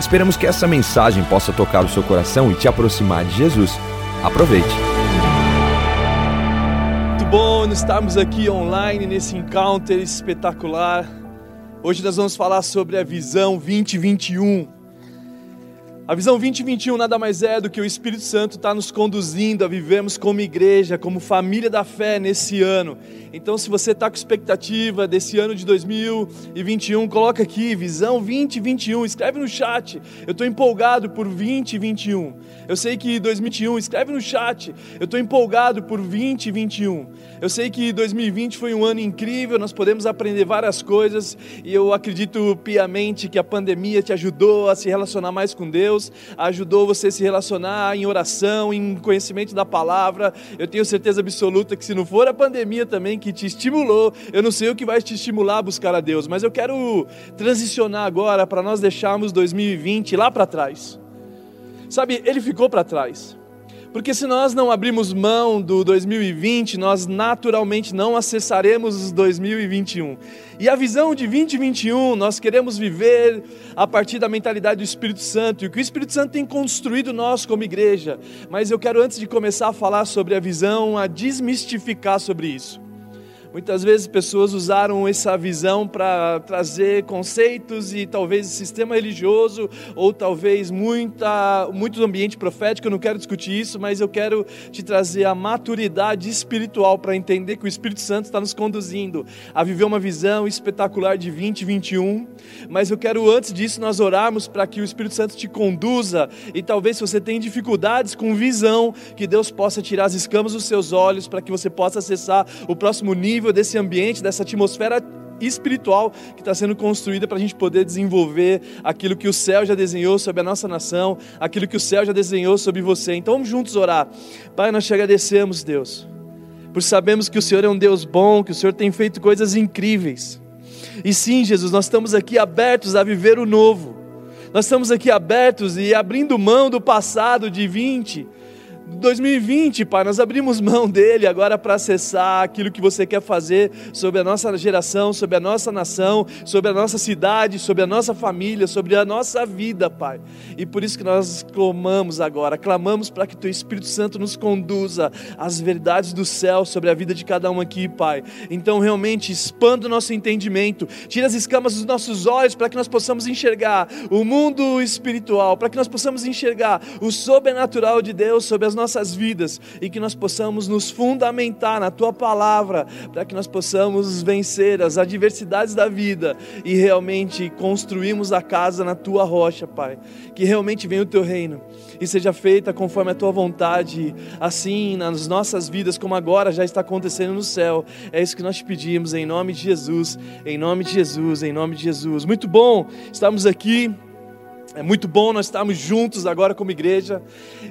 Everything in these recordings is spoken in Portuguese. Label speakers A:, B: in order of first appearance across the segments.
A: Esperamos que essa mensagem possa tocar o seu coração e te aproximar de Jesus. Aproveite.
B: Muito bom estarmos aqui online nesse encounter espetacular. Hoje nós vamos falar sobre a visão 2021. A visão 2021 nada mais é do que o Espírito Santo está nos conduzindo a vivermos como igreja, como família da fé nesse ano. Então, se você está com expectativa desse ano de 2021, coloca aqui, visão 2021, escreve no chat. Eu estou empolgado por 2021. Eu sei que 2021, escreve no chat. Eu estou empolgado por 2021. Eu sei que 2020 foi um ano incrível, nós podemos aprender várias coisas e eu acredito piamente que a pandemia te ajudou a se relacionar mais com Deus, ajudou você a se relacionar em oração, em conhecimento da palavra. Eu tenho certeza absoluta que se não for a pandemia também, que te estimulou. Eu não sei o que vai te estimular a buscar a Deus, mas eu quero transicionar agora para nós deixarmos 2020 lá para trás. Sabe, ele ficou para trás. Porque se nós não abrirmos mão do 2020, nós naturalmente não acessaremos 2021. E a visão de 2021, nós queremos viver a partir da mentalidade do Espírito Santo, e o que o Espírito Santo tem construído nós como igreja. Mas eu quero, antes de começar a falar sobre a visão, a desmistificar sobre isso. Muitas vezes pessoas usaram essa visão para trazer conceitos e talvez sistema religioso ou talvez muita, muito ambiente profético. Eu não quero discutir isso, mas eu quero te trazer a maturidade espiritual para entender que o Espírito Santo está nos conduzindo a viver uma visão espetacular de 2021. Mas eu quero antes disso nós orarmos para que o Espírito Santo te conduza e talvez se você tem dificuldades com visão, que Deus possa tirar as escamas dos seus olhos para que você possa acessar o próximo nível nível desse ambiente, dessa atmosfera espiritual que está sendo construída para a gente poder desenvolver aquilo que o céu já desenhou sobre a nossa nação, aquilo que o céu já desenhou sobre você. Então vamos juntos orar. Pai, nós te agradecemos, Deus, por sabemos que o Senhor é um Deus bom, que o Senhor tem feito coisas incríveis. E sim, Jesus, nós estamos aqui abertos a viver o novo. Nós estamos aqui abertos e abrindo mão do passado de 20, 2020, Pai, nós abrimos mão dele agora para acessar aquilo que você quer fazer sobre a nossa geração, sobre a nossa nação, sobre a nossa cidade, sobre a nossa família, sobre a nossa vida, Pai. E por isso que nós clamamos agora, clamamos para que Teu Espírito Santo nos conduza às verdades do céu sobre a vida de cada um aqui, Pai. Então, realmente, expanda o nosso entendimento, tira as escamas dos nossos olhos para que nós possamos enxergar o mundo espiritual, para que nós possamos enxergar o sobrenatural de Deus sobre as nossas vidas e que nós possamos nos fundamentar na tua palavra, para que nós possamos vencer as adversidades da vida e realmente construirmos a casa na tua rocha, Pai. Que realmente venha o teu reino e seja feita conforme a tua vontade, assim nas nossas vidas, como agora já está acontecendo no céu. É isso que nós te pedimos, em nome de Jesus, em nome de Jesus, em nome de Jesus. Muito bom, estamos aqui. É muito bom nós estarmos juntos agora como igreja.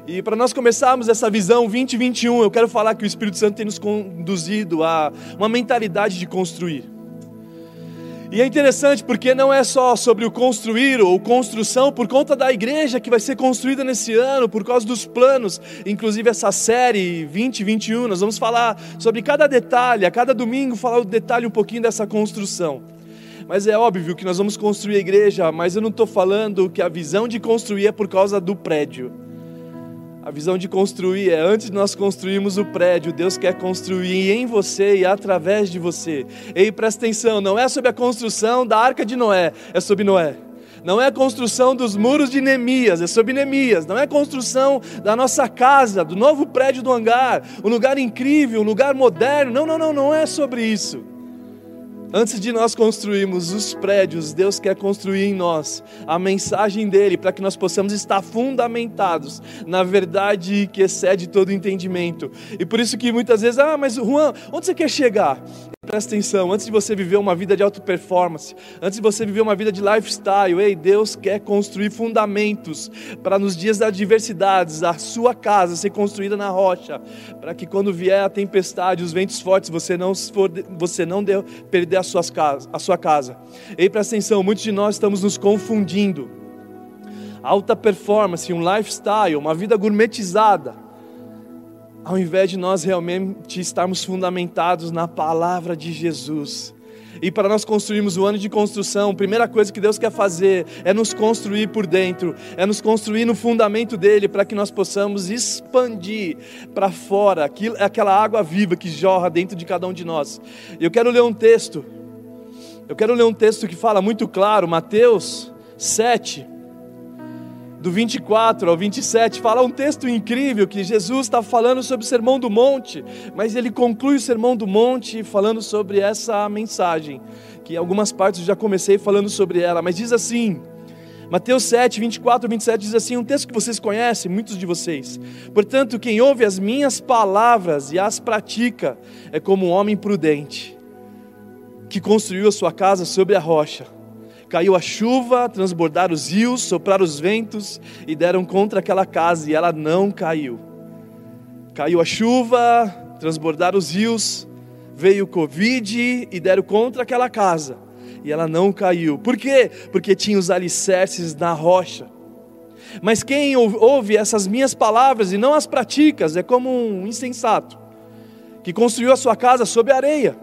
B: E para nós começarmos essa visão 2021, eu quero falar que o Espírito Santo tem nos conduzido a uma mentalidade de construir. E é interessante porque não é só sobre o construir ou construção por conta da igreja que vai ser construída nesse ano, por causa dos planos, inclusive essa série 2021, nós vamos falar sobre cada detalhe, a cada domingo falar o detalhe um pouquinho dessa construção. Mas é óbvio que nós vamos construir a igreja, mas eu não estou falando que a visão de construir é por causa do prédio. A visão de construir é antes de nós construirmos o prédio, Deus quer construir em você e através de você. E presta atenção, não é sobre a construção da arca de Noé, é sobre Noé. Não é a construção dos muros de Neemias, é sobre Neemias. Não é a construção da nossa casa, do novo prédio do hangar, um lugar incrível, um lugar moderno. Não, não, não, não é sobre isso. Antes de nós construirmos os prédios, Deus quer construir em nós a mensagem dele para que nós possamos estar fundamentados na verdade que excede todo entendimento. E por isso que muitas vezes, ah, mas Juan, onde você quer chegar? presta atenção, antes de você viver uma vida de alta performance, antes de você viver uma vida de lifestyle, ei, Deus quer construir fundamentos para nos dias das adversidades, a sua casa ser construída na rocha, para que quando vier a tempestade, os ventos fortes, você não, for, você não deu, perder a, suas casa, a sua casa. Ei, presta atenção, muitos de nós estamos nos confundindo. Alta performance, um lifestyle, uma vida gourmetizada ao invés de nós realmente estarmos fundamentados na palavra de Jesus. E para nós construirmos o ano de construção, a primeira coisa que Deus quer fazer é nos construir por dentro, é nos construir no fundamento dele, para que nós possamos expandir para fora aquela água viva que jorra dentro de cada um de nós. Eu quero ler um texto, eu quero ler um texto que fala muito claro, Mateus 7, do 24 ao 27, fala um texto incrível que Jesus está falando sobre o Sermão do Monte, mas ele conclui o Sermão do Monte falando sobre essa mensagem, que em algumas partes já comecei falando sobre ela, mas diz assim, Mateus 7, 24 27 diz assim, um texto que vocês conhecem, muitos de vocês. Portanto, quem ouve as minhas palavras e as pratica é como um homem prudente, que construiu a sua casa sobre a rocha. Caiu a chuva, transbordaram os rios, sopraram os ventos e deram contra aquela casa e ela não caiu. Caiu a chuva, transbordaram os rios, veio o Covid e deram contra aquela casa e ela não caiu. Por quê? Porque tinha os alicerces na rocha. Mas quem ouve essas minhas palavras e não as pratica é como um insensato que construiu a sua casa sobre areia.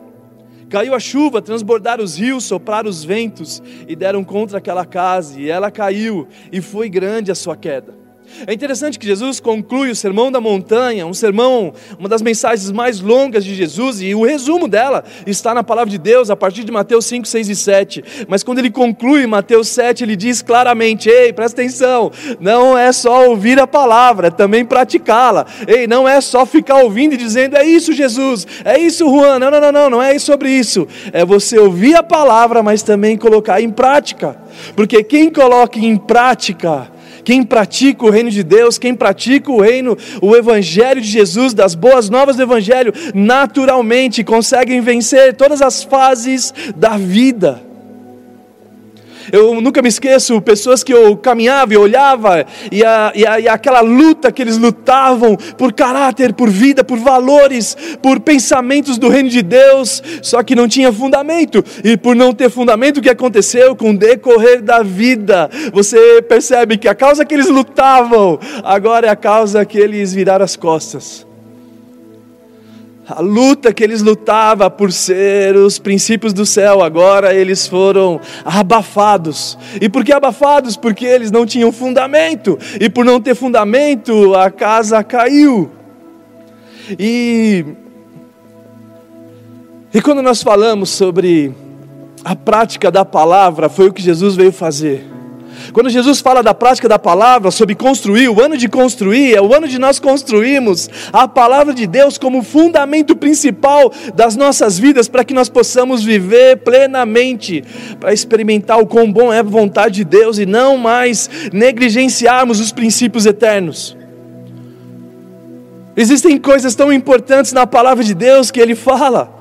B: Caiu a chuva, transbordaram os rios, sopraram os ventos e deram contra aquela casa, e ela caiu, e foi grande a sua queda. É interessante que Jesus conclui o Sermão da Montanha, um sermão, uma das mensagens mais longas de Jesus, e o resumo dela está na palavra de Deus, a partir de Mateus 5, 6 e 7. Mas quando ele conclui Mateus 7, ele diz claramente: Ei, presta atenção, não é só ouvir a palavra, é também praticá-la. Ei, não é só ficar ouvindo e dizendo: É isso, Jesus, é isso, Juan. Não, não, não, não, não é sobre isso. É você ouvir a palavra, mas também colocar em prática. Porque quem coloca em prática, quem pratica o reino de Deus, quem pratica o reino, o evangelho de Jesus, das boas novas do evangelho, naturalmente conseguem vencer todas as fases da vida. Eu nunca me esqueço, pessoas que eu caminhava e olhava, e, a, e, a, e aquela luta que eles lutavam por caráter, por vida, por valores, por pensamentos do reino de Deus, só que não tinha fundamento, e por não ter fundamento, o que aconteceu com o decorrer da vida? Você percebe que a causa que eles lutavam, agora é a causa que eles viraram as costas a luta que eles lutavam por ser os princípios do céu, agora eles foram abafados. E por que abafados? Porque eles não tinham fundamento. E por não ter fundamento, a casa caiu. E, e quando nós falamos sobre a prática da palavra, foi o que Jesus veio fazer. Quando Jesus fala da prática da palavra, sobre construir, o ano de construir é o ano de nós construirmos a palavra de Deus como fundamento principal das nossas vidas, para que nós possamos viver plenamente, para experimentar o quão bom é a vontade de Deus e não mais negligenciarmos os princípios eternos. Existem coisas tão importantes na palavra de Deus que Ele fala.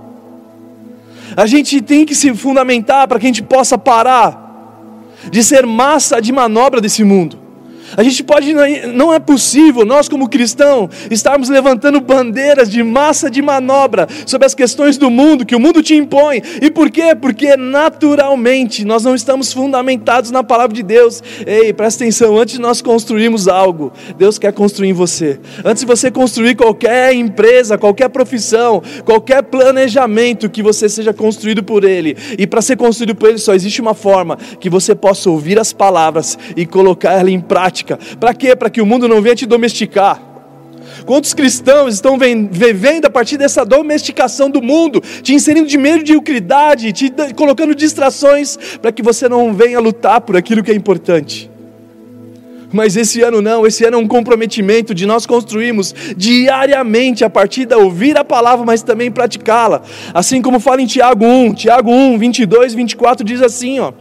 B: A gente tem que se fundamentar para que a gente possa parar de ser massa de manobra desse mundo. A gente pode, não é possível, nós como cristãos, estarmos levantando bandeiras de massa de manobra sobre as questões do mundo, que o mundo te impõe. E por quê? Porque naturalmente nós não estamos fundamentados na palavra de Deus. Ei, presta atenção, antes de nós construirmos algo, Deus quer construir em você. Antes de você construir qualquer empresa, qualquer profissão, qualquer planejamento, que você seja construído por Ele. E para ser construído por Ele só existe uma forma, que você possa ouvir as palavras e colocar ela em prática doméstica. Para quê? Para que o mundo não venha te domesticar. Quantos cristãos estão vivendo a partir dessa domesticação do mundo, te inserindo de mediocridade, te colocando distrações para que você não venha lutar por aquilo que é importante? Mas esse ano não, esse ano é um comprometimento de nós construirmos diariamente a partir da ouvir a palavra, mas também praticá-la. Assim como fala em Tiago 1, Tiago 1, 22, 24 diz assim, ó: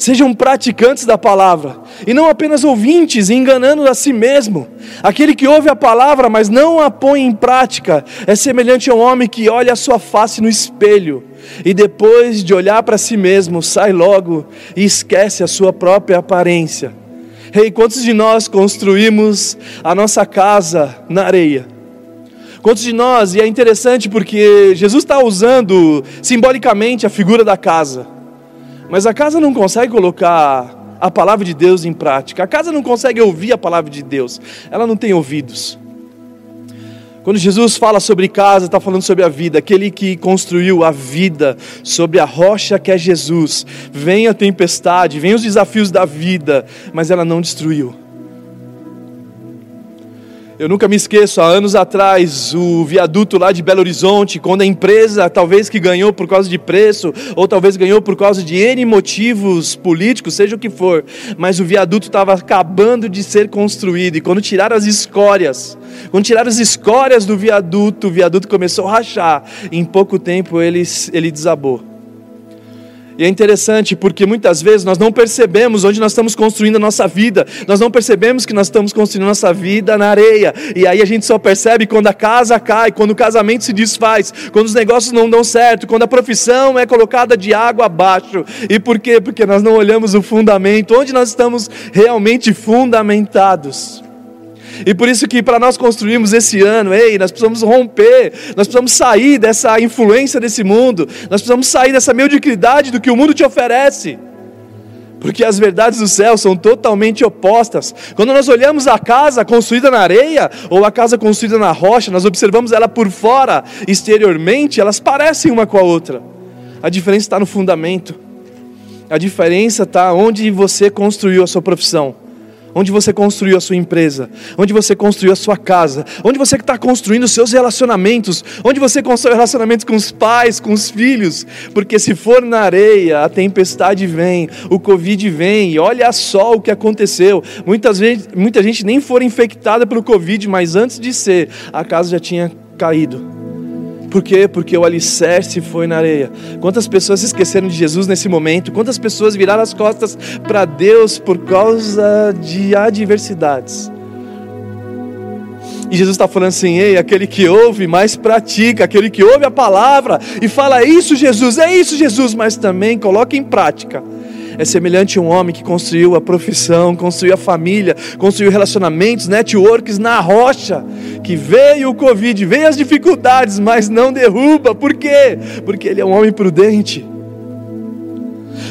B: Sejam praticantes da palavra, e não apenas ouvintes, enganando a si mesmo. Aquele que ouve a palavra, mas não a põe em prática, é semelhante a um homem que olha a sua face no espelho e depois de olhar para si mesmo, sai logo e esquece a sua própria aparência. Rei, hey, quantos de nós construímos a nossa casa na areia? Quantos de nós, e é interessante porque Jesus está usando simbolicamente a figura da casa, mas a casa não consegue colocar a palavra de Deus em prática, a casa não consegue ouvir a palavra de Deus, ela não tem ouvidos. Quando Jesus fala sobre casa, está falando sobre a vida, aquele que construiu a vida sobre a rocha que é Jesus. Vem a tempestade, vem os desafios da vida, mas ela não destruiu. Eu nunca me esqueço, há anos atrás, o viaduto lá de Belo Horizonte, quando a empresa, talvez que ganhou por causa de preço, ou talvez ganhou por causa de N motivos políticos, seja o que for, mas o viaduto estava acabando de ser construído, e quando tiraram as escórias, quando tiraram as escórias do viaduto, o viaduto começou a rachar, em pouco tempo ele, ele desabou. E é interessante porque muitas vezes nós não percebemos onde nós estamos construindo a nossa vida, nós não percebemos que nós estamos construindo a nossa vida na areia, e aí a gente só percebe quando a casa cai, quando o casamento se desfaz, quando os negócios não dão certo, quando a profissão é colocada de água abaixo. E por quê? Porque nós não olhamos o fundamento, onde nós estamos realmente fundamentados. E por isso que para nós construirmos esse ano, ei, nós precisamos romper, nós precisamos sair dessa influência desse mundo, nós precisamos sair dessa mediocridade do que o mundo te oferece. Porque as verdades do céu são totalmente opostas. Quando nós olhamos a casa construída na areia ou a casa construída na rocha, nós observamos ela por fora, exteriormente, elas parecem uma com a outra. A diferença está no fundamento. A diferença está onde você construiu a sua profissão onde você construiu a sua empresa, onde você construiu a sua casa, onde você está construindo os seus relacionamentos, onde você constrói relacionamentos com os pais, com os filhos, porque se for na areia, a tempestade vem, o Covid vem, e olha só o que aconteceu. Muitas vezes, muita gente nem foi infectada pelo Covid, mas antes de ser, a casa já tinha caído. Por quê? Porque o alicerce foi na areia. Quantas pessoas se esqueceram de Jesus nesse momento? Quantas pessoas viraram as costas para Deus por causa de adversidades? E Jesus está falando assim: ei, aquele que ouve, mais pratica, aquele que ouve a palavra e fala, é isso, Jesus, é isso, Jesus, mas também coloca em prática é semelhante a um homem que construiu a profissão, construiu a família, construiu relacionamentos, networks na rocha, que veio o Covid, veio as dificuldades, mas não derruba. Por quê? Porque ele é um homem prudente.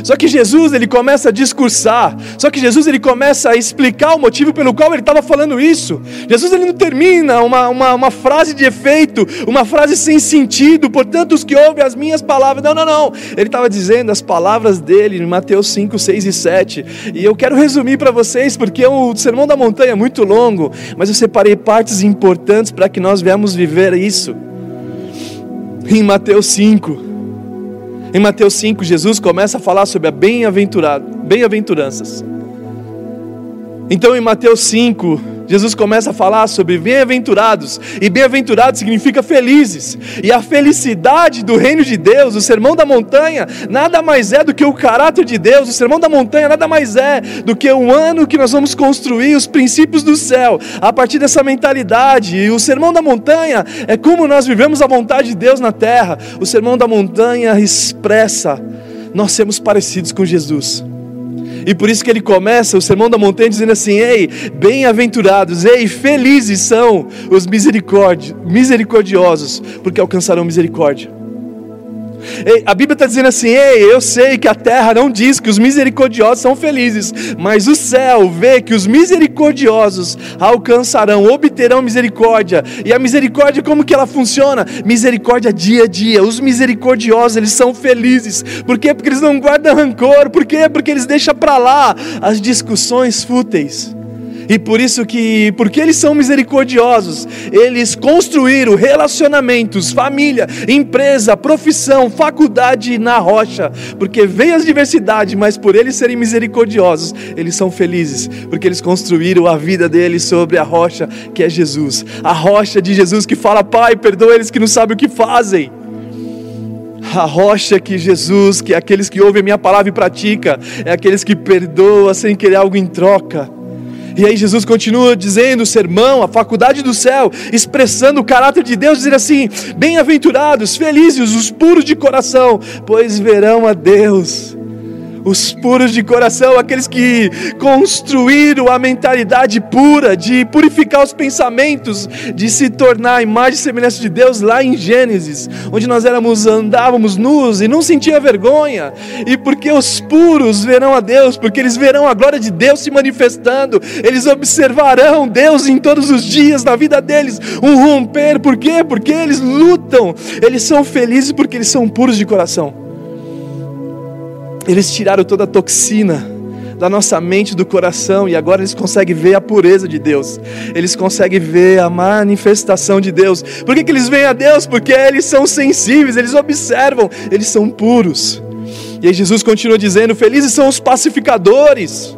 B: Só que Jesus ele começa a discursar, só que Jesus ele começa a explicar o motivo pelo qual ele estava falando isso. Jesus ele não termina uma, uma, uma frase de efeito, uma frase sem sentido, portanto os que ouvem as minhas palavras, não, não, não. Ele estava dizendo as palavras dele em Mateus 5, 6 e 7. E eu quero resumir para vocês, porque o Sermão da Montanha é muito longo, mas eu separei partes importantes para que nós venhamos viver isso. Em Mateus 5, em Mateus 5, Jesus começa a falar sobre a bem-aventuranças. Então, em Mateus 5, Jesus começa a falar sobre bem-aventurados, e bem-aventurado significa felizes, e a felicidade do reino de Deus, o sermão da montanha, nada mais é do que o caráter de Deus, o sermão da montanha nada mais é do que um ano que nós vamos construir os princípios do céu, a partir dessa mentalidade, e o sermão da montanha é como nós vivemos a vontade de Deus na terra, o sermão da montanha expressa nós sermos parecidos com Jesus. E por isso que ele começa o sermão da montanha dizendo assim: Ei, bem-aventurados, ei, felizes são os misericordiosos, porque alcançarão misericórdia. A Bíblia está dizendo assim: Ei, eu sei que a terra não diz que os misericordiosos são felizes, mas o céu vê que os misericordiosos alcançarão, obterão misericórdia. E a misericórdia, como que ela funciona? Misericórdia dia a dia. Os misericordiosos, eles são felizes. Por quê? Porque eles não guardam rancor. Por quê? Porque eles deixam para lá as discussões fúteis. E por isso que, porque eles são misericordiosos, eles construíram relacionamentos, família, empresa, profissão, faculdade na rocha, porque vem as diversidades, mas por eles serem misericordiosos, eles são felizes, porque eles construíram a vida deles sobre a rocha que é Jesus. A rocha de Jesus que fala: "Pai, perdoa eles que não sabem o que fazem". A rocha que Jesus, que é aqueles que ouvem a minha palavra e pratica, é aqueles que perdoam sem querer algo em troca. E aí Jesus continua dizendo o sermão, a faculdade do céu, expressando o caráter de Deus, dizendo assim: Bem-aventurados, felizes os puros de coração, pois verão a Deus os puros de coração, aqueles que construíram a mentalidade pura, de purificar os pensamentos, de se tornar a imagem e semelhança de Deus lá em Gênesis, onde nós éramos, andávamos nus e não sentia vergonha, e porque os puros verão a Deus, porque eles verão a glória de Deus se manifestando, eles observarão Deus em todos os dias na vida deles, um romper, por quê? Porque eles lutam, eles são felizes porque eles são puros de coração. Eles tiraram toda a toxina da nossa mente, do coração, e agora eles conseguem ver a pureza de Deus, eles conseguem ver a manifestação de Deus. Por que, que eles veem a Deus? Porque eles são sensíveis, eles observam, eles são puros. E aí Jesus continua dizendo: Felizes são os pacificadores,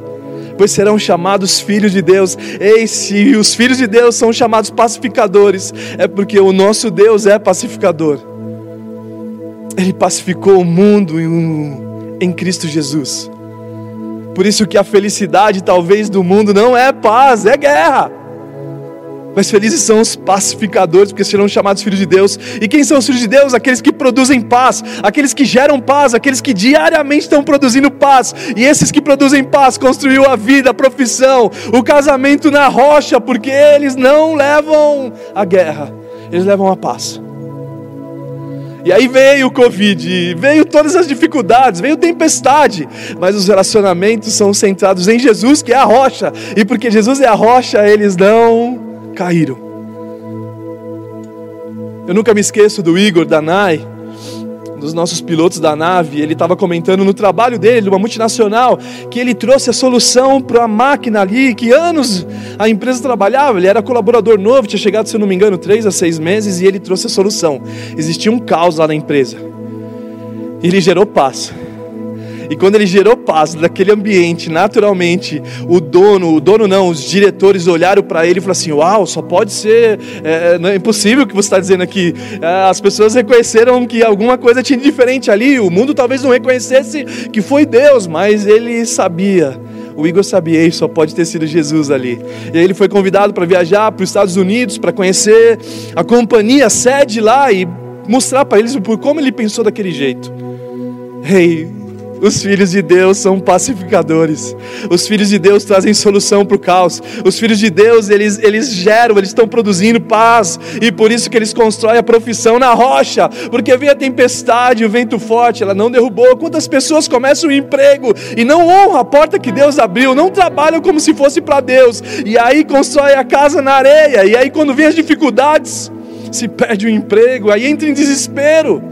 B: pois serão chamados filhos de Deus. Ei, se os filhos de Deus são chamados pacificadores, é porque o nosso Deus é pacificador. Ele pacificou o mundo e o em Cristo Jesus. Por isso que a felicidade talvez do mundo não é paz, é guerra. Mas felizes são os pacificadores, porque serão chamados filhos de Deus. E quem são os filhos de Deus? Aqueles que produzem paz, aqueles que geram paz, aqueles que diariamente estão produzindo paz. E esses que produzem paz construiu a vida, a profissão, o casamento na rocha, porque eles não levam a guerra, eles levam a paz. E aí veio o Covid, veio todas as dificuldades, veio tempestade, mas os relacionamentos são centrados em Jesus, que é a rocha, e porque Jesus é a rocha, eles não caíram. Eu nunca me esqueço do Igor Danai, dos nossos pilotos da nave, ele estava comentando no trabalho dele, de uma multinacional, que ele trouxe a solução para a máquina ali, que anos a empresa trabalhava, ele era colaborador novo, tinha chegado, se eu não me engano, três a seis meses, e ele trouxe a solução. Existia um caos lá na empresa. E ele gerou paz. E quando ele gerou paz naquele ambiente, naturalmente, o dono, o dono não, os diretores olharam para ele e falaram assim: Uau, só pode ser, é, não é impossível o que você está dizendo aqui. É, as pessoas reconheceram que alguma coisa tinha de diferente ali. O mundo talvez não reconhecesse que foi Deus, mas ele sabia. O Igor sabia, só pode ter sido Jesus ali. E aí ele foi convidado para viajar para os Estados Unidos, para conhecer a companhia, a sede lá e mostrar para eles por como ele pensou daquele jeito. Hey, os filhos de Deus são pacificadores. Os filhos de Deus trazem solução para o caos. Os filhos de Deus, eles, eles geram, eles estão produzindo paz. E por isso que eles constroem a profissão na rocha. Porque vem a tempestade, o vento forte, ela não derrubou. Quantas pessoas começam o emprego e não honram a porta que Deus abriu, não trabalham como se fosse para Deus. E aí constrói a casa na areia. E aí quando vem as dificuldades, se perde o emprego, aí entra em desespero.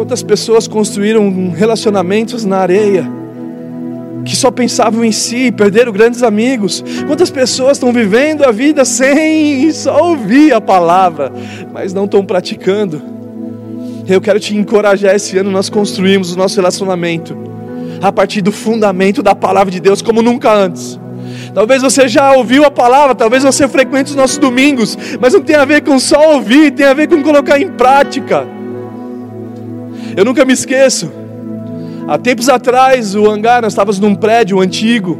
B: Quantas pessoas construíram relacionamentos na areia, que só pensavam em si, perderam grandes amigos. Quantas pessoas estão vivendo a vida sem só ouvir a palavra, mas não estão praticando. Eu quero te encorajar esse ano nós construímos o nosso relacionamento a partir do fundamento da palavra de Deus como nunca antes. Talvez você já ouviu a palavra, talvez você frequente os nossos domingos, mas não tem a ver com só ouvir, tem a ver com colocar em prática. Eu nunca me esqueço. Há tempos atrás, o hangar, nós estávamos num prédio antigo,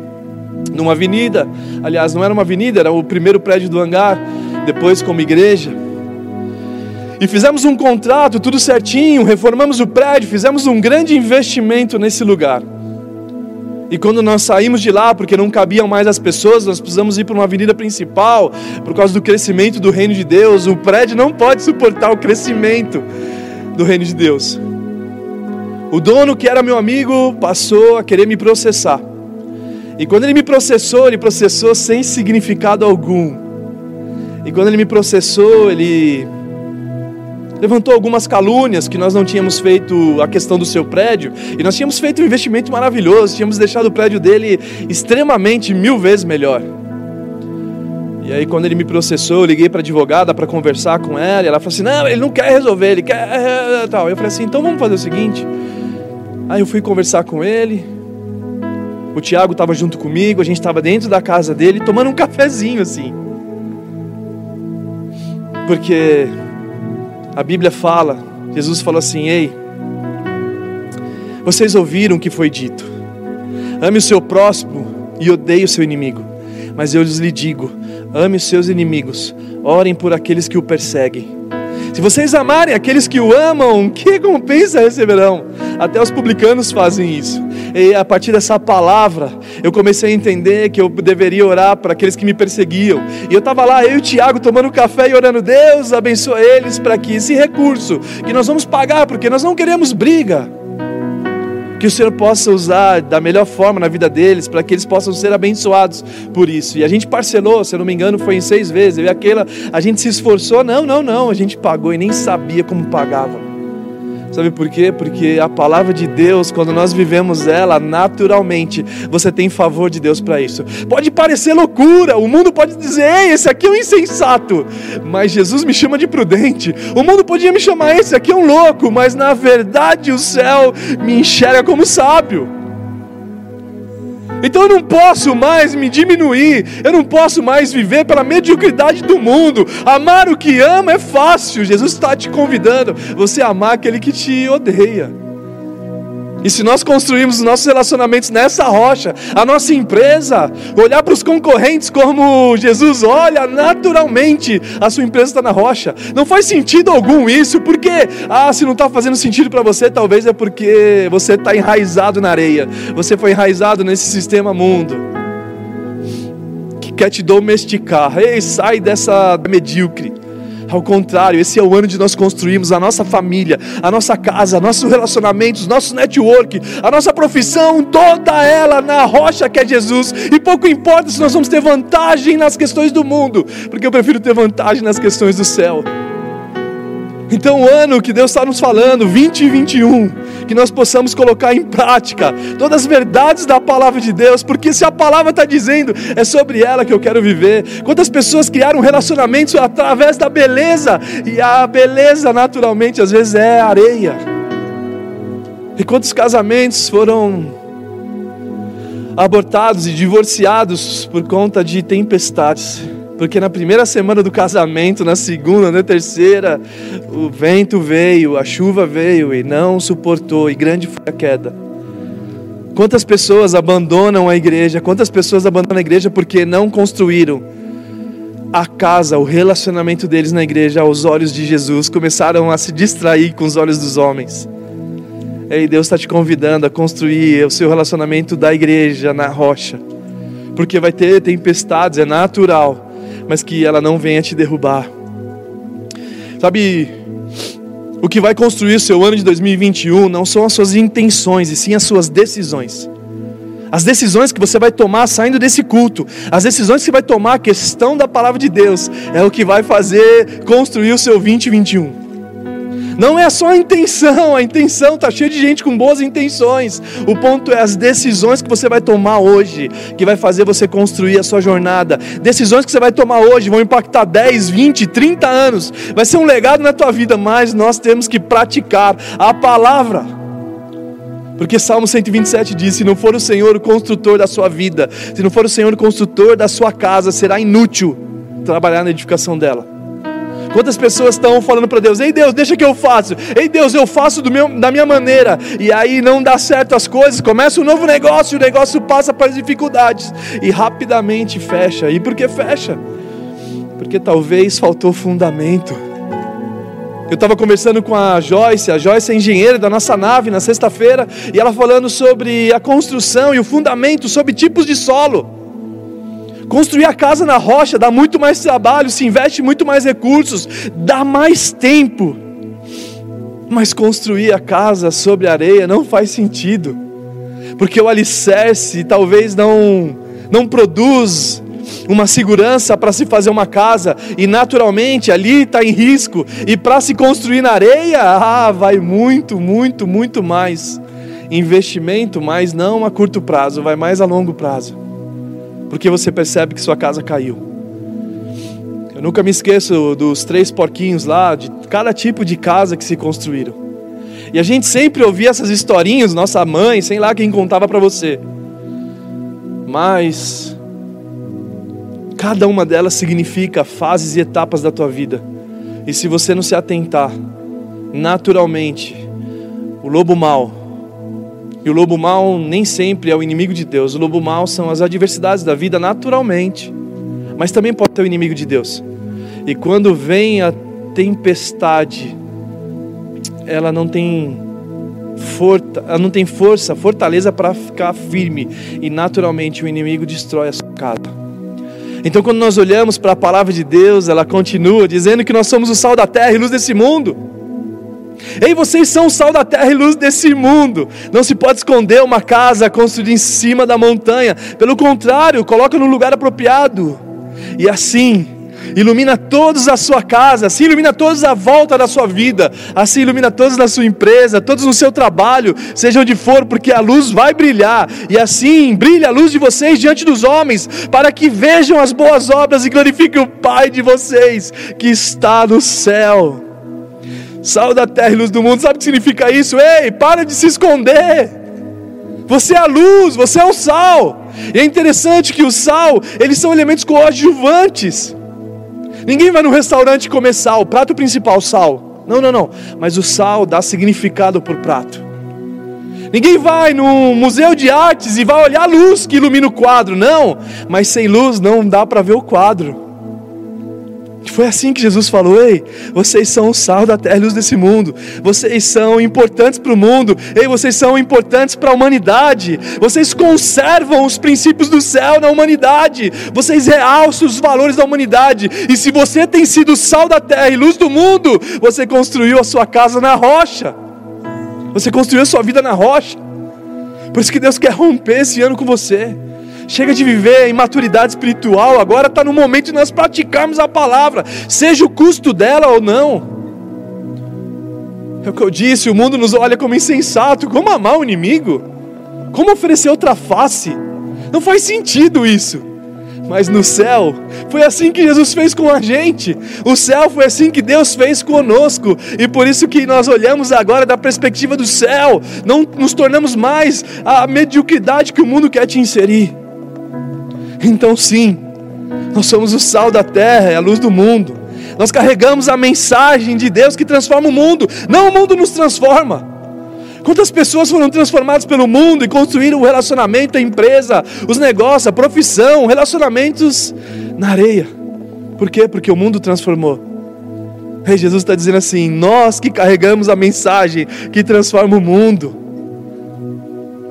B: numa avenida. Aliás, não era uma avenida, era o primeiro prédio do hangar, depois como igreja. E fizemos um contrato, tudo certinho, reformamos o prédio, fizemos um grande investimento nesse lugar. E quando nós saímos de lá, porque não cabiam mais as pessoas, nós precisamos ir para uma avenida principal, por causa do crescimento do reino de Deus. O prédio não pode suportar o crescimento do reino de Deus. O dono, que era meu amigo, passou a querer me processar. E quando ele me processou, ele processou sem significado algum. E quando ele me processou, ele levantou algumas calúnias que nós não tínhamos feito a questão do seu prédio. E nós tínhamos feito um investimento maravilhoso, tínhamos deixado o prédio dele extremamente mil vezes melhor. E aí quando ele me processou, eu liguei para a advogada para conversar com ela, e ela falou assim: "Não, ele não quer resolver, ele quer tal". Eu falei assim: "Então vamos fazer o seguinte, Aí eu fui conversar com ele. O Tiago estava junto comigo, a gente estava dentro da casa dele tomando um cafezinho assim. Porque a Bíblia fala, Jesus falou assim: Ei, vocês ouviram o que foi dito. Ame o seu próximo e odeie o seu inimigo. Mas eu lhes digo: ame os seus inimigos, orem por aqueles que o perseguem. Se vocês amarem aqueles que o amam, que recompensa receberão? Até os publicanos fazem isso. E a partir dessa palavra, eu comecei a entender que eu deveria orar para aqueles que me perseguiam. E eu estava lá, eu e o Tiago, tomando café e orando, Deus abençoe eles para que esse recurso que nós vamos pagar, porque nós não queremos briga que o Senhor possa usar da melhor forma na vida deles, para que eles possam ser abençoados por isso. E a gente parcelou, se eu não me engano, foi em seis vezes. Eu e aquela, a gente se esforçou, não, não, não, a gente pagou e nem sabia como pagava. Sabe por quê? Porque a palavra de Deus, quando nós vivemos ela naturalmente, você tem favor de Deus para isso. Pode parecer loucura, o mundo pode dizer, ei, esse aqui é um insensato, mas Jesus me chama de prudente. O mundo podia me chamar, esse aqui é um louco, mas na verdade o céu me enxerga como sábio. Então eu não posso mais me diminuir, eu não posso mais viver pela mediocridade do mundo. Amar o que ama é fácil. Jesus está te convidando você amar aquele que te odeia. E se nós construirmos os nossos relacionamentos nessa rocha, a nossa empresa, olhar para os concorrentes como Jesus olha, naturalmente a sua empresa está na rocha. Não faz sentido algum isso, porque, ah, se não está fazendo sentido para você, talvez é porque você está enraizado na areia, você foi enraizado nesse sistema mundo que quer te domesticar. Ei, sai dessa medíocre. Ao contrário, esse é o ano de nós construirmos a nossa família, a nossa casa, nossos relacionamentos, nosso network, a nossa profissão, toda ela na rocha que é Jesus. E pouco importa se nós vamos ter vantagem nas questões do mundo, porque eu prefiro ter vantagem nas questões do céu. Então, o ano que Deus está nos falando, 2021, que nós possamos colocar em prática todas as verdades da palavra de Deus, porque se a palavra está dizendo, é sobre ela que eu quero viver. Quantas pessoas criaram relacionamentos através da beleza, e a beleza, naturalmente, às vezes é areia. E quantos casamentos foram abortados e divorciados por conta de tempestades? Porque na primeira semana do casamento, na segunda, na terceira, o vento veio, a chuva veio e não suportou, e grande foi a queda. Quantas pessoas abandonam a igreja? Quantas pessoas abandonam a igreja porque não construíram a casa, o relacionamento deles na igreja aos olhos de Jesus, começaram a se distrair com os olhos dos homens. E Deus está te convidando a construir o seu relacionamento da igreja na rocha, porque vai ter tempestades, é natural mas que ela não venha te derrubar. Sabe, o que vai construir o seu ano de 2021 não são as suas intenções, e sim as suas decisões. As decisões que você vai tomar saindo desse culto, as decisões que você vai tomar, a questão da palavra de Deus, é o que vai fazer construir o seu 2021. Não é só a intenção, a intenção está cheia de gente com boas intenções. O ponto é as decisões que você vai tomar hoje, que vai fazer você construir a sua jornada. Decisões que você vai tomar hoje vão impactar 10, 20, 30 anos. Vai ser um legado na tua vida, mas nós temos que praticar a palavra. Porque Salmo 127 diz: Se não for o Senhor o construtor da sua vida, se não for o Senhor o construtor da sua casa, será inútil trabalhar na edificação dela. Quantas pessoas estão falando para Deus: Ei Deus, deixa que eu faço. Ei Deus, eu faço do meu, da minha maneira. E aí não dá certo as coisas. Começa um novo negócio, o negócio passa para as dificuldades e rapidamente fecha. E por que fecha? Porque talvez faltou fundamento. Eu estava conversando com a Joyce, a Joyce é engenheira da nossa nave na sexta-feira, e ela falando sobre a construção e o fundamento, sobre tipos de solo. Construir a casa na rocha dá muito mais trabalho, se investe muito mais recursos, dá mais tempo. Mas construir a casa sobre areia não faz sentido, porque o alicerce talvez não, não produz uma segurança para se fazer uma casa, e naturalmente ali está em risco, e para se construir na areia, ah, vai muito, muito, muito mais investimento, mas não a curto prazo, vai mais a longo prazo porque você percebe que sua casa caiu. Eu nunca me esqueço dos três porquinhos lá, de cada tipo de casa que se construíram. E a gente sempre ouvia essas historinhas, nossa mãe, sei lá quem contava para você. Mas cada uma delas significa fases e etapas da tua vida. E se você não se atentar, naturalmente, o lobo mau E o lobo mau nem sempre é o inimigo de Deus. O lobo mau são as adversidades da vida naturalmente, mas também pode ser o inimigo de Deus. E quando vem a tempestade, ela não tem forta, ela não tem força, fortaleza para ficar firme e naturalmente o inimigo destrói a sua casa. Então, quando nós olhamos para a palavra de Deus, ela continua dizendo que nós somos o sal da terra e luz desse mundo. Ei, vocês são o sal da terra e luz desse mundo. Não se pode esconder uma casa construída em cima da montanha. Pelo contrário, coloca no lugar apropriado. E assim, ilumina todos a sua casa, assim ilumina todos a volta da sua vida, assim ilumina todos na sua empresa, todos no seu trabalho, seja onde for, porque a luz vai brilhar, e assim brilha a luz de vocês diante dos homens, para que vejam as boas obras e glorifiquem o Pai de vocês que está no céu. Sal da terra e luz do mundo, sabe o que significa isso? Ei, para de se esconder. Você é a luz, você é o sal. E é interessante que o sal, eles são elementos coadjuvantes. Ninguém vai no restaurante comer sal, prato principal, sal. Não, não, não. Mas o sal dá significado por prato. Ninguém vai no museu de artes e vai olhar a luz que ilumina o quadro. Não, mas sem luz não dá para ver o quadro. Foi assim que Jesus falou: Ei, vocês são o sal da terra e luz desse mundo. Vocês são importantes para o mundo. Ei, vocês são importantes para a humanidade. Vocês conservam os princípios do céu na humanidade. Vocês realçam os valores da humanidade. E se você tem sido sal da terra e luz do mundo, você construiu a sua casa na rocha. Você construiu a sua vida na rocha. Por isso que Deus quer romper esse ano com você. Chega de viver em maturidade espiritual, agora está no momento de nós praticarmos a palavra, seja o custo dela ou não. É o que eu disse: o mundo nos olha como insensato, como amar o inimigo, como oferecer outra face. Não faz sentido isso. Mas no céu, foi assim que Jesus fez com a gente. O céu foi assim que Deus fez conosco. E por isso que nós olhamos agora da perspectiva do céu. Não nos tornamos mais a mediocridade que o mundo quer te inserir. Então, sim, nós somos o sal da terra, é a luz do mundo. Nós carregamos a mensagem de Deus que transforma o mundo, não o mundo nos transforma. Quantas pessoas foram transformadas pelo mundo e construíram o relacionamento, a empresa, os negócios, a profissão, relacionamentos na areia? Por quê? Porque o mundo transformou. Ei, Jesus está dizendo assim: nós que carregamos a mensagem que transforma o mundo.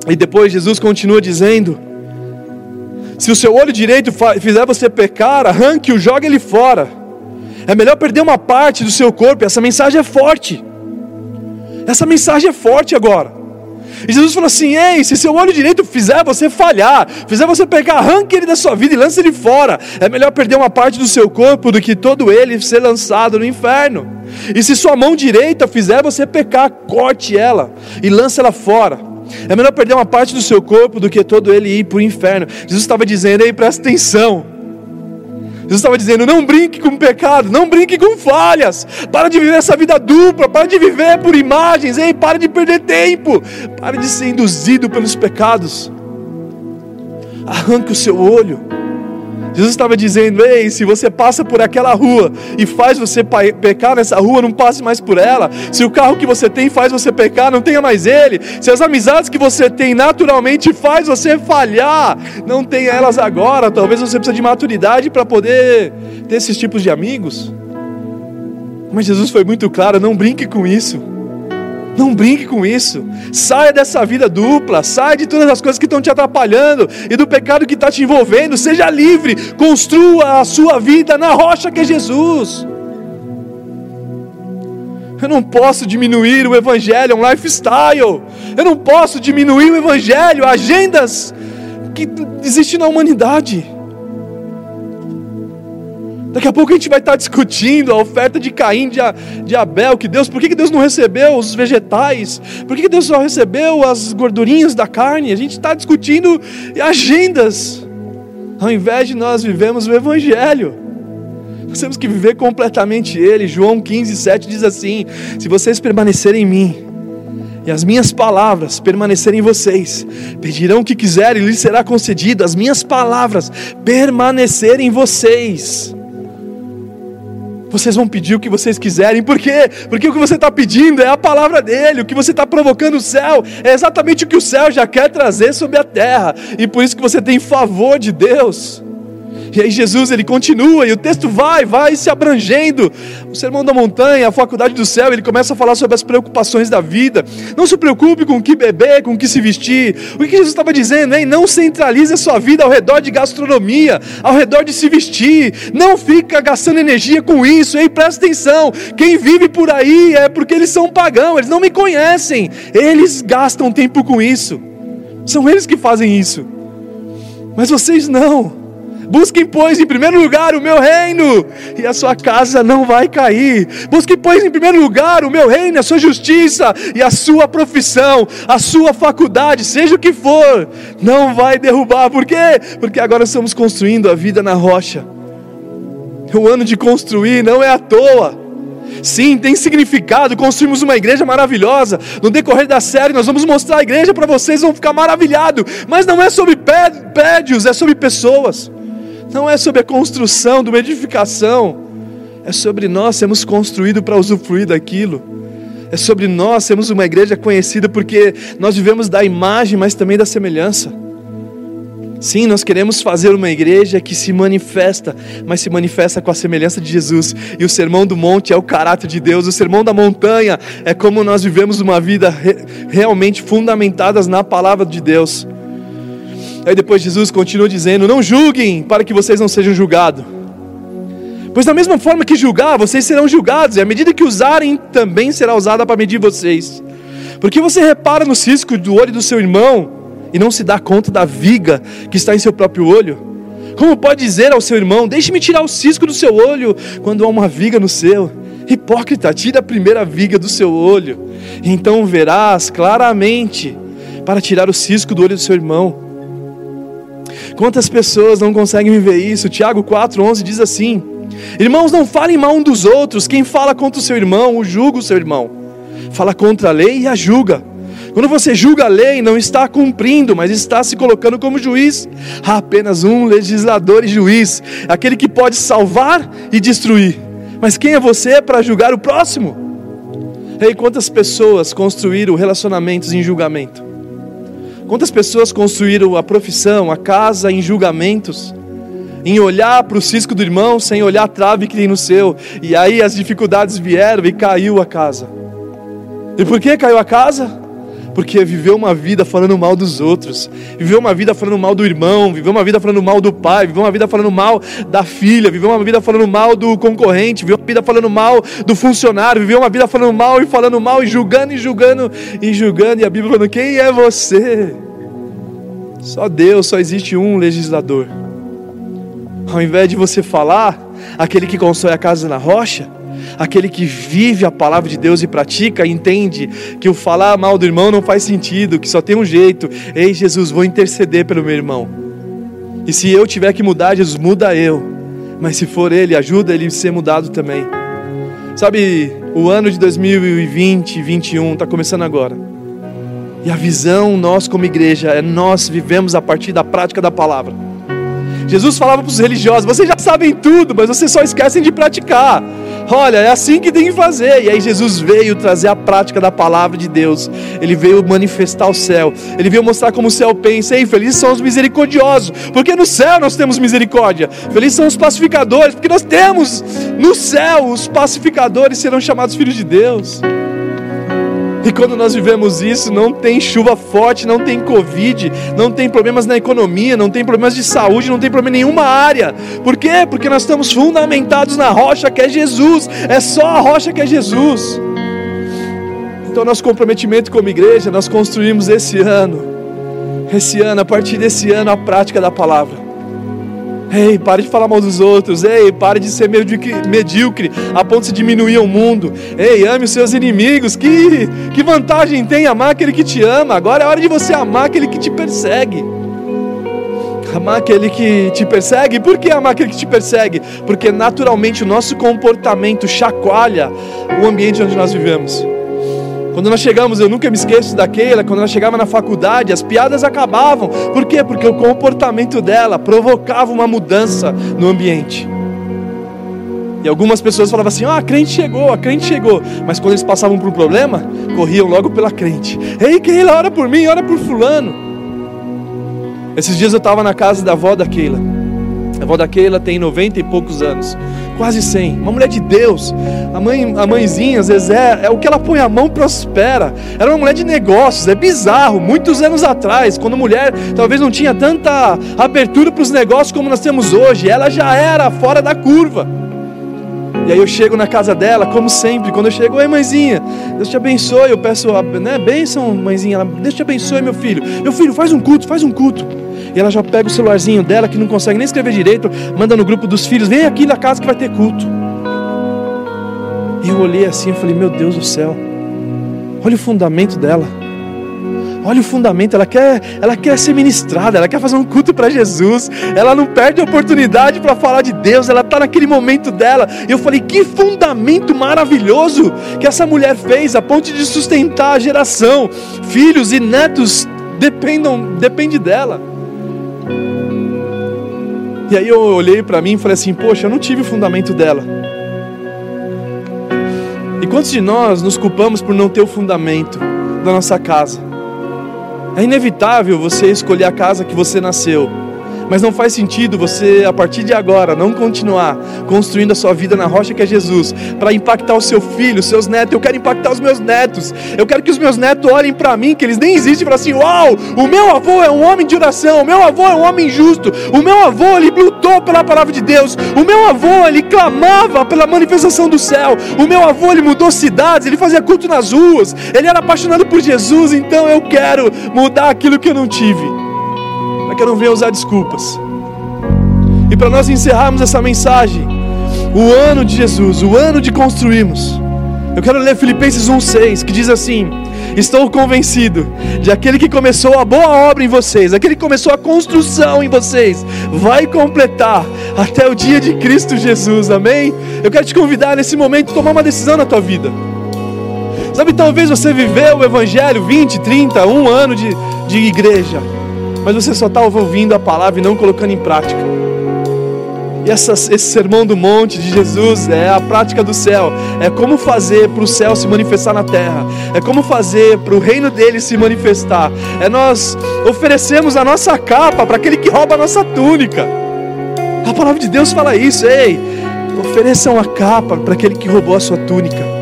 B: E depois Jesus continua dizendo: se o seu olho direito fizer você pecar, arranque-o, jogue ele fora. É melhor perder uma parte do seu corpo. Essa mensagem é forte. Essa mensagem é forte agora. E Jesus falou assim: Ei, se seu olho direito fizer você falhar, fizer você pecar, arranque ele da sua vida e lance ele fora. É melhor perder uma parte do seu corpo do que todo ele ser lançado no inferno. E se sua mão direita fizer você pecar, corte ela e lance ela fora. É melhor perder uma parte do seu corpo do que todo ele ir para o inferno. Jesus estava dizendo, aí presta atenção. Jesus estava dizendo: não brinque com pecado, não brinque com falhas, para de viver essa vida dupla, para de viver por imagens, ei, para de perder tempo, para de ser induzido pelos pecados. Arranque o seu olho Jesus estava dizendo: Ei, se você passa por aquela rua e faz você pecar nessa rua, não passe mais por ela. Se o carro que você tem faz você pecar, não tenha mais ele. Se as amizades que você tem naturalmente faz você falhar, não tenha elas agora. Talvez você precise de maturidade para poder ter esses tipos de amigos. Mas Jesus foi muito claro: não brinque com isso. Não brinque com isso. Saia dessa vida dupla. Saia de todas as coisas que estão te atrapalhando e do pecado que está te envolvendo. Seja livre. Construa a sua vida na rocha que é Jesus. Eu não posso diminuir o Evangelho, é um lifestyle. Eu não posso diminuir o Evangelho, agendas que existem na humanidade. Daqui a pouco a gente vai estar discutindo a oferta de Caim, de, de Abel, que Deus, por que Deus não recebeu os vegetais? Por que Deus só recebeu as gordurinhas da carne? A gente está discutindo agendas, ao invés de nós vivemos o Evangelho. Nós temos que viver completamente Ele. João 15, 7 diz assim: Se vocês permanecerem em mim, e as minhas palavras permanecerem em vocês, pedirão o que quiserem e lhes será concedido. As minhas palavras permanecerem em vocês vocês vão pedir o que vocês quiserem. Por quê? Porque o que você está pedindo é a palavra dele. O que você está provocando o céu é exatamente o que o céu já quer trazer sobre a terra. E por isso que você tem favor de Deus. E aí Jesus ele continua e o texto vai, vai se abrangendo. O sermão da montanha, a faculdade do céu, ele começa a falar sobre as preocupações da vida. Não se preocupe com o que beber, com o que se vestir. O que Jesus estava dizendo, hein? Não centralize a sua vida ao redor de gastronomia, ao redor de se vestir. Não fica gastando energia com isso, hein? Presta atenção. Quem vive por aí é porque eles são pagãos, eles não me conhecem. Eles gastam tempo com isso. São eles que fazem isso. Mas vocês não. Busquem, pois, em primeiro lugar o meu reino, e a sua casa não vai cair. Busquem, pois, em primeiro lugar o meu reino, a sua justiça e a sua profissão, a sua faculdade, seja o que for, não vai derrubar. Por quê? Porque agora estamos construindo a vida na rocha. O ano de construir não é à toa. Sim, tem significado. Construímos uma igreja maravilhosa. No decorrer da série, nós vamos mostrar a igreja para vocês, vão ficar maravilhados. Mas não é sobre prédios, é sobre pessoas não é sobre a construção de uma edificação, é sobre nós sermos construídos para usufruir daquilo. É sobre nós sermos uma igreja conhecida porque nós vivemos da imagem, mas também da semelhança. Sim, nós queremos fazer uma igreja que se manifesta, mas se manifesta com a semelhança de Jesus. E o sermão do monte é o caráter de Deus, o sermão da montanha é como nós vivemos uma vida re realmente fundamentadas na palavra de Deus. Aí depois Jesus continua dizendo: Não julguem para que vocês não sejam julgados. Pois da mesma forma que julgar, vocês serão julgados, e a medida que usarem também será usada para medir vocês. Porque você repara no cisco do olho do seu irmão e não se dá conta da viga que está em seu próprio olho? Como pode dizer ao seu irmão: Deixe-me tirar o cisco do seu olho, quando há uma viga no seu? Hipócrita, tira a primeira viga do seu olho, então verás claramente para tirar o cisco do olho do seu irmão. Quantas pessoas não conseguem viver isso? Tiago 4,11 diz assim: Irmãos, não falem mal um dos outros. Quem fala contra o seu irmão, o julga o seu irmão. Fala contra a lei e a julga. Quando você julga a lei, não está cumprindo, mas está se colocando como juiz. Há apenas um legislador e juiz, aquele que pode salvar e destruir. Mas quem é você para julgar o próximo? Ei, quantas pessoas construíram relacionamentos em julgamento? Quantas pessoas construíram a profissão, a casa em julgamentos, em olhar para o cisco do irmão sem olhar a trave que tem no seu, e aí as dificuldades vieram e caiu a casa. E por que caiu a casa? Porque viveu uma vida falando mal dos outros, viveu uma vida falando mal do irmão, viveu uma vida falando mal do pai, viveu uma vida falando mal da filha, viveu uma vida falando mal do concorrente, viveu uma vida falando mal do funcionário, viveu uma vida falando mal e falando mal e julgando e julgando e julgando, e a Bíblia falando: quem é você? Só Deus, só existe um legislador. Ao invés de você falar, aquele que constrói a casa na rocha, aquele que vive a palavra de Deus e pratica, entende que o falar mal do irmão não faz sentido, que só tem um jeito. Ei, Jesus, vou interceder pelo meu irmão. E se eu tiver que mudar, Jesus, muda eu. Mas se for ele, ajuda ele a ser mudado também. Sabe, o ano de 2020, 2021 está começando agora. E a visão, nós como igreja, é nós vivemos a partir da prática da palavra. Jesus falava para os religiosos: vocês já sabem tudo, mas vocês só esquecem de praticar. Olha, é assim que tem que fazer. E aí Jesus veio trazer a prática da palavra de Deus. Ele veio manifestar o céu. Ele veio mostrar como o céu pensa. E felizes são os misericordiosos, porque no céu nós temos misericórdia. Felizes são os pacificadores, porque nós temos no céu os pacificadores serão chamados filhos de Deus. E quando nós vivemos isso, não tem chuva forte, não tem Covid, não tem problemas na economia, não tem problemas de saúde, não tem problema em nenhuma área. Por quê? Porque nós estamos fundamentados na rocha que é Jesus. É só a rocha que é Jesus. Então, nosso comprometimento como igreja, nós construímos esse ano, esse ano, a partir desse ano, a prática da palavra. Ei, pare de falar mal dos outros. Ei, pare de ser medíocre a ponto de diminuir o mundo. Ei, ame os seus inimigos. Que, que vantagem tem amar aquele que te ama? Agora é hora de você amar aquele que te persegue. Amar aquele que te persegue. Por que amar aquele que te persegue? Porque naturalmente o nosso comportamento chacoalha o ambiente onde nós vivemos. Quando nós chegamos, eu nunca me esqueço daquela, quando nós chegava na faculdade, as piadas acabavam. Por quê? Porque o comportamento dela provocava uma mudança no ambiente. E algumas pessoas falavam assim: ah, a crente chegou, a crente chegou. Mas quando eles passavam por um problema, corriam logo pela crente. Ei, Keila, ora por mim, ora por Fulano. Esses dias eu estava na casa da avó da Keila. Avó da Keila tem 90 e poucos anos, quase 100. Uma mulher de Deus. A, mãe, a mãezinha, Zezé, é o que ela põe a mão prospera. Era uma mulher de negócios, é bizarro. Muitos anos atrás, quando mulher talvez não tinha tanta abertura para os negócios como nós temos hoje, ela já era fora da curva. E aí eu chego na casa dela, como sempre, quando eu chego, oi mãezinha, Deus te abençoe, eu peço, né, bênção mãezinha, ela, Deus te abençoe meu filho, meu filho faz um culto, faz um culto. E ela já pega o celularzinho dela, que não consegue nem escrever direito, manda no grupo dos filhos, vem aqui na casa que vai ter culto. E eu olhei assim e falei, meu Deus do céu, olha o fundamento dela. Olha o fundamento, ela quer, ela quer ser ministrada, ela quer fazer um culto para Jesus. Ela não perde a oportunidade para falar de Deus, ela está naquele momento dela. E eu falei: que fundamento maravilhoso que essa mulher fez, a ponto de sustentar a geração. Filhos e netos dependam, depende dela. E aí eu olhei para mim e falei assim: poxa, eu não tive o fundamento dela. E quantos de nós nos culpamos por não ter o fundamento da nossa casa? É inevitável você escolher a casa que você nasceu, mas não faz sentido você, a partir de agora, não continuar construindo a sua vida na rocha que é Jesus, para impactar o seu filho, os seus netos. Eu quero impactar os meus netos. Eu quero que os meus netos olhem para mim, que eles nem existem, e falem assim: Uau, o meu avô é um homem de oração, o meu avô é um homem justo, o meu avô ele pela palavra de Deus, o meu avô ele clamava pela manifestação do céu, o meu avô ele mudou cidades, ele fazia culto nas ruas, ele era apaixonado por Jesus. Então eu quero mudar aquilo que eu não tive para que eu não venha usar desculpas. E para nós encerrarmos essa mensagem, o ano de Jesus, o ano de construirmos, eu quero ler Filipenses 1,6 que diz assim: Estou convencido de aquele que começou a boa obra em vocês, aquele que começou a construção em vocês, vai completar até o dia de Cristo Jesus, amém? Eu quero te convidar nesse momento a tomar uma decisão na tua vida. Sabe, talvez você viveu o Evangelho 20, 30, um ano de, de igreja mas você só está ouvindo a palavra e não colocando em prática. E essa, esse sermão do monte de Jesus é a prática do céu, é como fazer para o céu se manifestar na terra, é como fazer para o reino dele se manifestar, é nós oferecemos a nossa capa para aquele que rouba a nossa túnica. A palavra de Deus fala isso, ei, ofereçam a capa para aquele que roubou a sua túnica.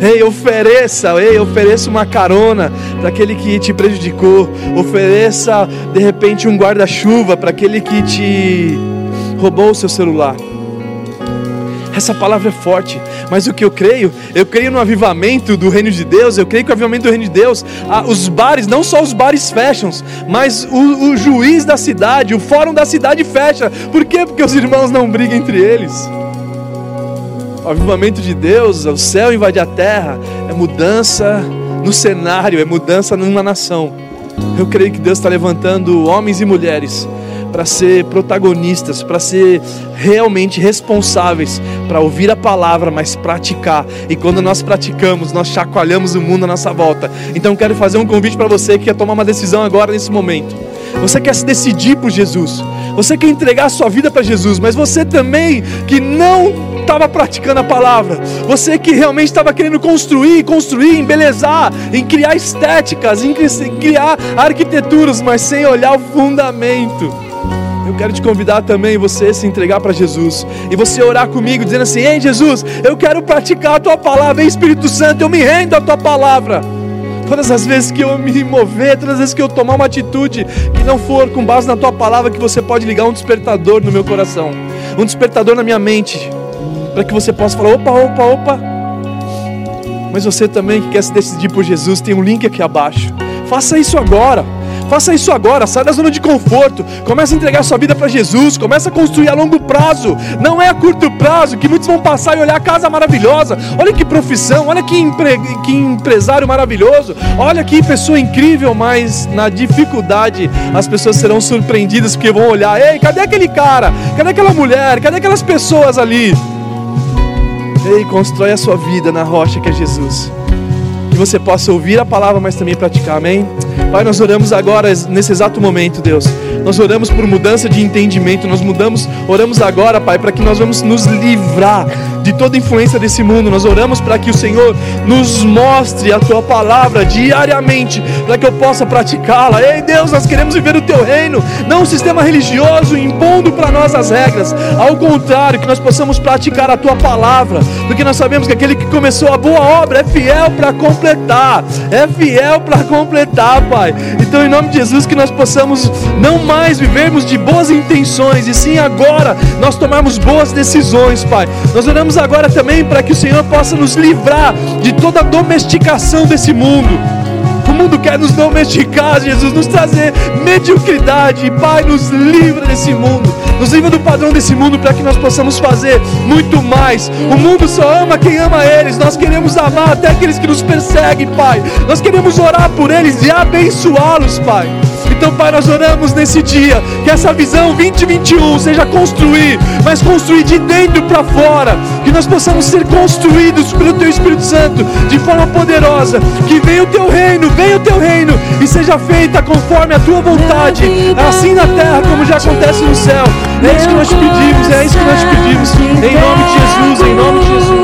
B: Ei, ofereça, ei, ofereça uma carona para aquele que te prejudicou. Ofereça, de repente, um guarda-chuva para aquele que te roubou o seu celular. Essa palavra é forte, mas o que eu creio, eu creio no avivamento do reino de Deus, eu creio que o avivamento do reino de Deus, os bares, não só os bares fecham, mas o, o juiz da cidade, o fórum da cidade fecha. Por quê? Porque os irmãos não brigam entre eles o avivamento de Deus, o céu invadir a terra, é mudança no cenário, é mudança numa nação. Eu creio que Deus está levantando homens e mulheres para ser protagonistas, para ser realmente responsáveis, para ouvir a palavra, mas praticar. E quando nós praticamos, nós chacoalhamos o mundo à nossa volta. Então quero fazer um convite para você que quer tomar uma decisão agora nesse momento. Você quer se decidir por Jesus. Você quer entregar a sua vida para Jesus, mas você também que não estava praticando a palavra, você que realmente estava querendo construir, construir, embelezar, em criar estéticas, em criar arquiteturas, mas sem olhar o fundamento. Eu quero te convidar também você se entregar para Jesus e você orar comigo dizendo assim: "Ei Jesus, eu quero praticar a tua palavra, ei Espírito Santo, eu me rendo à tua palavra". Todas as vezes que eu me mover, todas as vezes que eu tomar uma atitude que não for com base na tua palavra, que você pode ligar um despertador no meu coração, um despertador na minha mente, para que você possa falar: opa, opa, opa. Mas você também que quer se decidir por Jesus, tem um link aqui abaixo. Faça isso agora. Faça isso agora, sai da zona de conforto, comece a entregar sua vida para Jesus, comece a construir a longo prazo, não é a curto prazo, que muitos vão passar e olhar a casa maravilhosa, olha que profissão, olha que, empre... que empresário maravilhoso, olha que pessoa incrível, mas na dificuldade as pessoas serão surpreendidas porque vão olhar, ei, cadê aquele cara? Cadê aquela mulher? Cadê aquelas pessoas ali? Ei, constrói a sua vida na rocha que é Jesus. Você possa ouvir a palavra, mas também praticar, amém? Pai, nós oramos agora, nesse exato momento, Deus. Nós oramos por mudança de entendimento, nós mudamos, oramos agora, Pai, para que nós vamos nos livrar de toda influência desse mundo. Nós oramos para que o Senhor nos mostre a tua palavra diariamente, para que eu possa praticá-la. Ei, Deus, nós queremos viver o teu reino, não um sistema religioso impondo para nós as regras. Ao contrário, que nós possamos praticar a tua palavra, porque nós sabemos que aquele que começou a boa obra é fiel para completar. É fiel para completar, Pai. Então, em nome de Jesus, que nós possamos não mais vivermos de boas intenções, e sim agora nós tomarmos boas decisões, Pai. Nós agora também para que o Senhor possa nos livrar de toda a domesticação desse mundo. O mundo quer nos domesticar, Jesus, nos trazer mediocridade. Pai, nos livra desse mundo, nos livra do padrão desse mundo para que nós possamos fazer muito mais. O mundo só ama quem ama eles. Nós queremos amar até aqueles que nos perseguem, Pai. Nós queremos orar por eles e abençoá-los, Pai. Então, Pai, nós oramos nesse dia que essa visão 2021 seja construir, mas construir de dentro para fora, que nós possamos ser construídos pelo Teu Espírito Santo de forma poderosa, que venha o Teu reino, venha o Teu reino e seja feita conforme a Tua vontade, assim na terra como já acontece no céu. É isso que nós te pedimos, é isso que nós te pedimos, em nome de Jesus, em nome de Jesus.